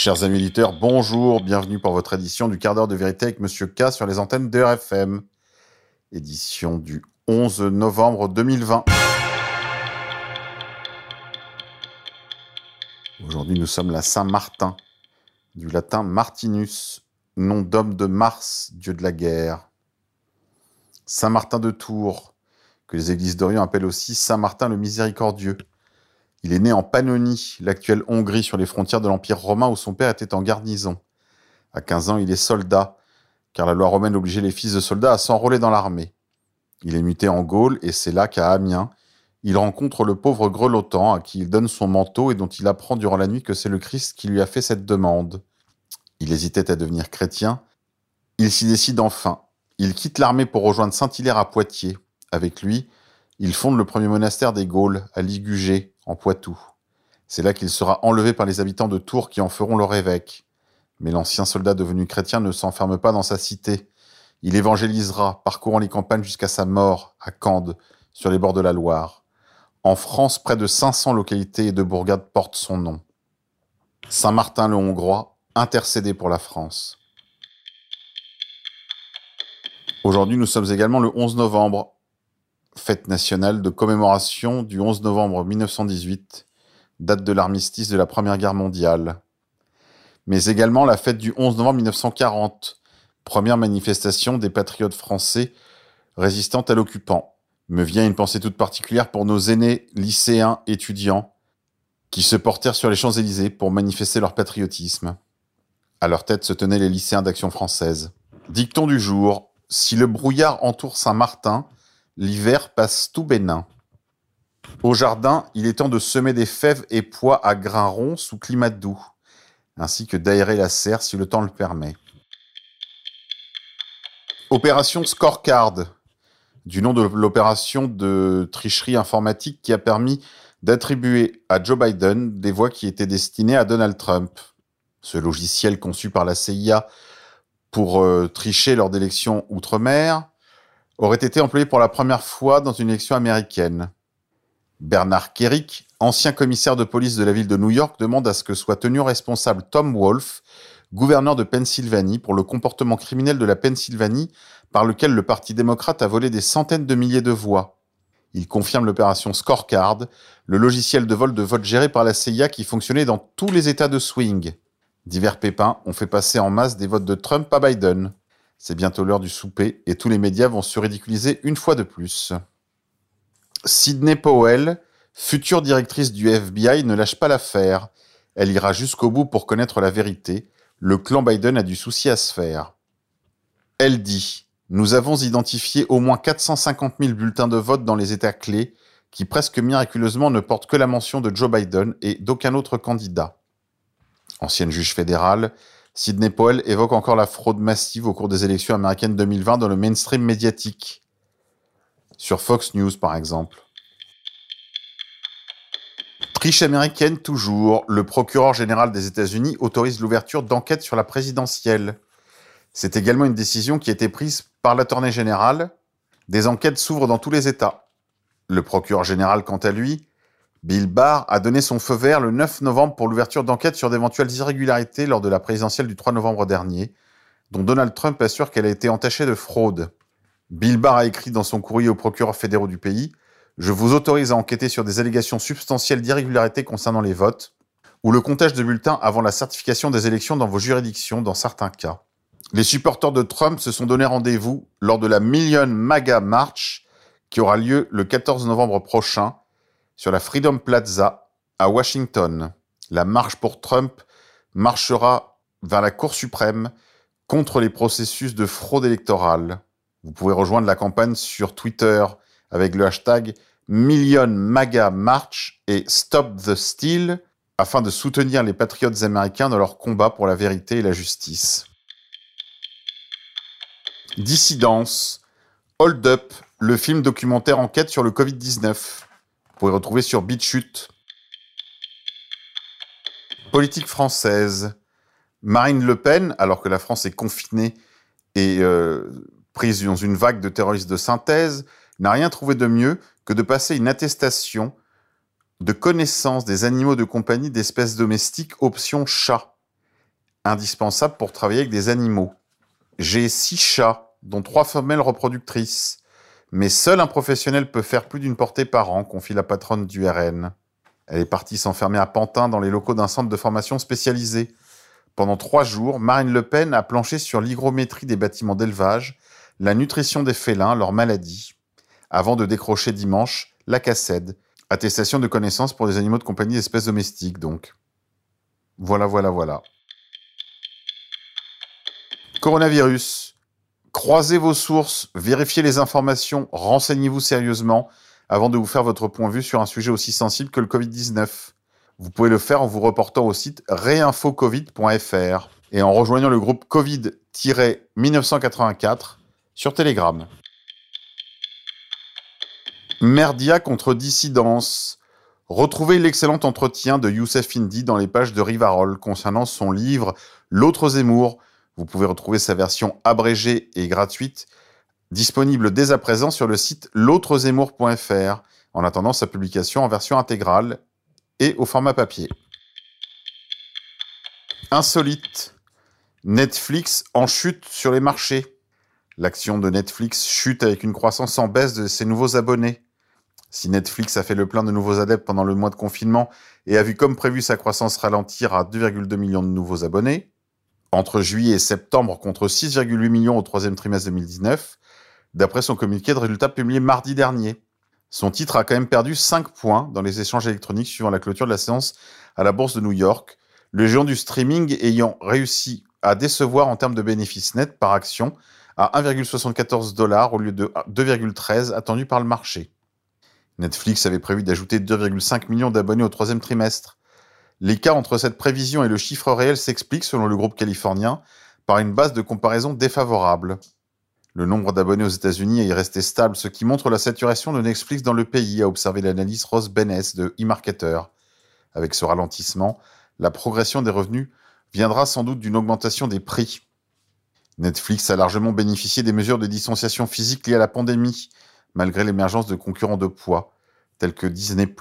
Chers amis auditeurs, bonjour, bienvenue pour votre édition du quart d'heure de vérité avec Monsieur K sur les antennes de RFM. Édition du 11 novembre 2020. Aujourd'hui, nous sommes la Saint-Martin, du latin Martinus, nom d'homme de Mars, dieu de la guerre. Saint-Martin de Tours, que les églises d'Orient appellent aussi Saint-Martin le Miséricordieux. Il est né en Pannonie, l'actuelle Hongrie, sur les frontières de l'Empire romain où son père était en garnison. À 15 ans, il est soldat, car la loi romaine obligeait les fils de soldats à s'enrôler dans l'armée. Il est muté en Gaule et c'est là qu'à Amiens, il rencontre le pauvre grelottant à qui il donne son manteau et dont il apprend durant la nuit que c'est le Christ qui lui a fait cette demande. Il hésitait à devenir chrétien. Il s'y décide enfin. Il quitte l'armée pour rejoindre Saint-Hilaire à Poitiers. Avec lui, il fonde le premier monastère des Gaules, à Ligugé, en Poitou. C'est là qu'il sera enlevé par les habitants de Tours qui en feront leur évêque. Mais l'ancien soldat devenu chrétien ne s'enferme pas dans sa cité. Il évangélisera, parcourant les campagnes jusqu'à sa mort, à Cande, sur les bords de la Loire. En France, près de 500 localités et de bourgades portent son nom. Saint-Martin le Hongrois, intercédé pour la France. Aujourd'hui, nous sommes également le 11 novembre, fête nationale de commémoration du 11 novembre 1918, date de l'armistice de la Première Guerre mondiale. Mais également la fête du 11 novembre 1940, première manifestation des patriotes français résistant à l'occupant. Me vient une pensée toute particulière pour nos aînés lycéens, étudiants, qui se portèrent sur les Champs-Élysées pour manifester leur patriotisme. À leur tête se tenaient les lycéens d'Action française. Dicton du jour, si le brouillard entoure Saint-Martin, L'hiver passe tout bénin. Au jardin, il est temps de semer des fèves et pois à grains ronds sous climat doux, ainsi que d'aérer la serre si le temps le permet. Opération Scorecard, du nom de l'opération de tricherie informatique qui a permis d'attribuer à Joe Biden des voix qui étaient destinées à Donald Trump. Ce logiciel conçu par la CIA pour euh, tricher lors d'élections outre-mer aurait été employé pour la première fois dans une élection américaine. Bernard Kerrick, ancien commissaire de police de la ville de New York, demande à ce que soit tenu responsable Tom Wolfe, gouverneur de Pennsylvanie, pour le comportement criminel de la Pennsylvanie par lequel le Parti démocrate a volé des centaines de milliers de voix. Il confirme l'opération Scorecard, le logiciel de vol de vote géré par la CIA qui fonctionnait dans tous les États de swing. Divers pépins ont fait passer en masse des votes de Trump à Biden. C'est bientôt l'heure du souper et tous les médias vont se ridiculiser une fois de plus. Sidney Powell, future directrice du FBI, ne lâche pas l'affaire. Elle ira jusqu'au bout pour connaître la vérité. Le clan Biden a du souci à se faire. Elle dit Nous avons identifié au moins 450 000 bulletins de vote dans les États clés qui presque miraculeusement ne portent que la mention de Joe Biden et d'aucun autre candidat. Ancienne juge fédérale, Sidney Powell évoque encore la fraude massive au cours des élections américaines 2020 dans le mainstream médiatique. Sur Fox News, par exemple. Triche américaine toujours. Le procureur général des États-Unis autorise l'ouverture d'enquêtes sur la présidentielle. C'est également une décision qui a été prise par l'attorney général. Des enquêtes s'ouvrent dans tous les États. Le procureur général, quant à lui, Bill Barr a donné son feu vert le 9 novembre pour l'ouverture d'enquêtes sur d'éventuelles irrégularités lors de la présidentielle du 3 novembre dernier, dont Donald Trump assure qu'elle a été entachée de fraude. Bill Barr a écrit dans son courrier aux procureurs fédéraux du pays Je vous autorise à enquêter sur des allégations substantielles d'irrégularité concernant les votes ou le comptage de bulletins avant la certification des élections dans vos juridictions dans certains cas. Les supporters de Trump se sont donné rendez-vous lors de la Million MAGA March qui aura lieu le 14 novembre prochain sur la Freedom Plaza à Washington. La marche pour Trump marchera vers la Cour suprême contre les processus de fraude électorale. Vous pouvez rejoindre la campagne sur Twitter avec le hashtag Million MAGA March et Stop the Steal afin de soutenir les patriotes américains dans leur combat pour la vérité et la justice. Dissidence, Hold Up, le film documentaire enquête sur le Covid-19. Vous pouvez retrouver sur BitChute. Politique française. Marine Le Pen, alors que la France est confinée et euh, prise dans une vague de terroristes de synthèse, n'a rien trouvé de mieux que de passer une attestation de connaissance des animaux de compagnie d'espèces domestiques option chat. indispensable pour travailler avec des animaux. J'ai six chats, dont trois femelles reproductrices. Mais seul un professionnel peut faire plus d'une portée par an, confie la patronne du RN. Elle est partie s'enfermer à Pantin dans les locaux d'un centre de formation spécialisé. Pendant trois jours, Marine Le Pen a planché sur l'hygrométrie des bâtiments d'élevage, la nutrition des félins, leurs maladies, avant de décrocher dimanche la cassette, attestation de connaissance pour des animaux de compagnie d'espèces domestiques donc. Voilà, voilà, voilà. Coronavirus. Croisez vos sources, vérifiez les informations, renseignez-vous sérieusement avant de vous faire votre point de vue sur un sujet aussi sensible que le Covid-19. Vous pouvez le faire en vous reportant au site réinfocovid.fr et en rejoignant le groupe Covid-1984 sur Telegram. Merdia contre dissidence. Retrouvez l'excellent entretien de Youssef Indy dans les pages de Rivarol concernant son livre L'autre Zemmour. Vous pouvez retrouver sa version abrégée et gratuite disponible dès à présent sur le site l'autrezemmour.fr en attendant sa publication en version intégrale et au format papier. Insolite. Netflix en chute sur les marchés. L'action de Netflix chute avec une croissance en baisse de ses nouveaux abonnés. Si Netflix a fait le plein de nouveaux adeptes pendant le mois de confinement et a vu comme prévu sa croissance ralentir à 2,2 millions de nouveaux abonnés, entre juillet et septembre contre 6,8 millions au troisième trimestre 2019, d'après son communiqué de résultats publié mardi dernier. Son titre a quand même perdu 5 points dans les échanges électroniques suivant la clôture de la séance à la bourse de New York, le géant du streaming ayant réussi à décevoir en termes de bénéfices nets par action à 1,74 dollars au lieu de 2,13 attendu par le marché. Netflix avait prévu d'ajouter 2,5 millions d'abonnés au troisième trimestre. L'écart entre cette prévision et le chiffre réel s'explique, selon le groupe californien, par une base de comparaison défavorable. Le nombre d'abonnés aux États-Unis est resté stable, ce qui montre la saturation de Netflix dans le pays, a observé l'analyse Ross Bennes de eMarketer. Avec ce ralentissement, la progression des revenus viendra sans doute d'une augmentation des prix. Netflix a largement bénéficié des mesures de distanciation physique liées à la pandémie, malgré l'émergence de concurrents de poids, tels que Disney+.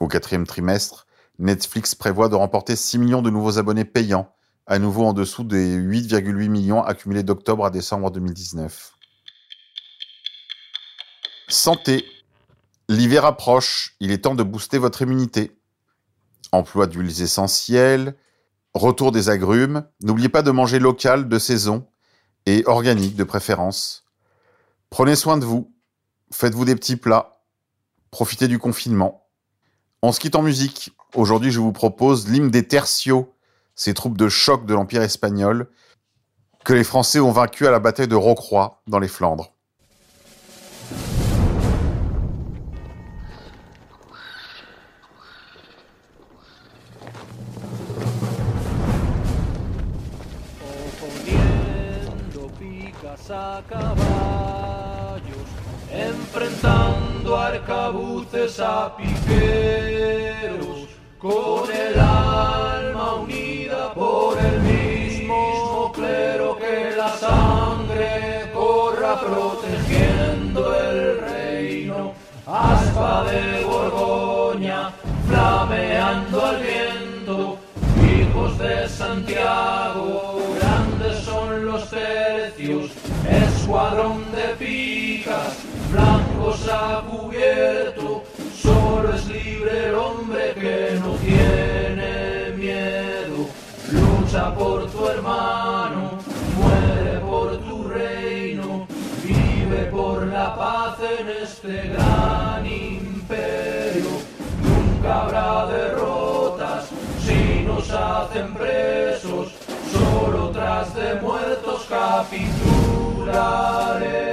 Au quatrième trimestre, Netflix prévoit de remporter 6 millions de nouveaux abonnés payants, à nouveau en dessous des 8,8 millions accumulés d'octobre à décembre 2019. Santé. L'hiver approche, il est temps de booster votre immunité. Emploi d'huiles essentielles, retour des agrumes, n'oubliez pas de manger local, de saison et organique de préférence. Prenez soin de vous, faites-vous des petits plats, profitez du confinement. On se quitte en musique. Aujourd'hui, je vous propose l'hymne des tertios ces troupes de choc de l'Empire espagnol, que les Français ont vaincu à la bataille de Rocroi dans les Flandres. enfrentando arcabuces a piqueros con el alma unida por el mismo clero que la sangre corra protegiendo el reino, aspa de Borgoña, flameando al viento, hijos de Santiago, grandes son los tercios, escuadrón de picas, blancos a cubierto, hacen presos, solo tras de muertos capitularemos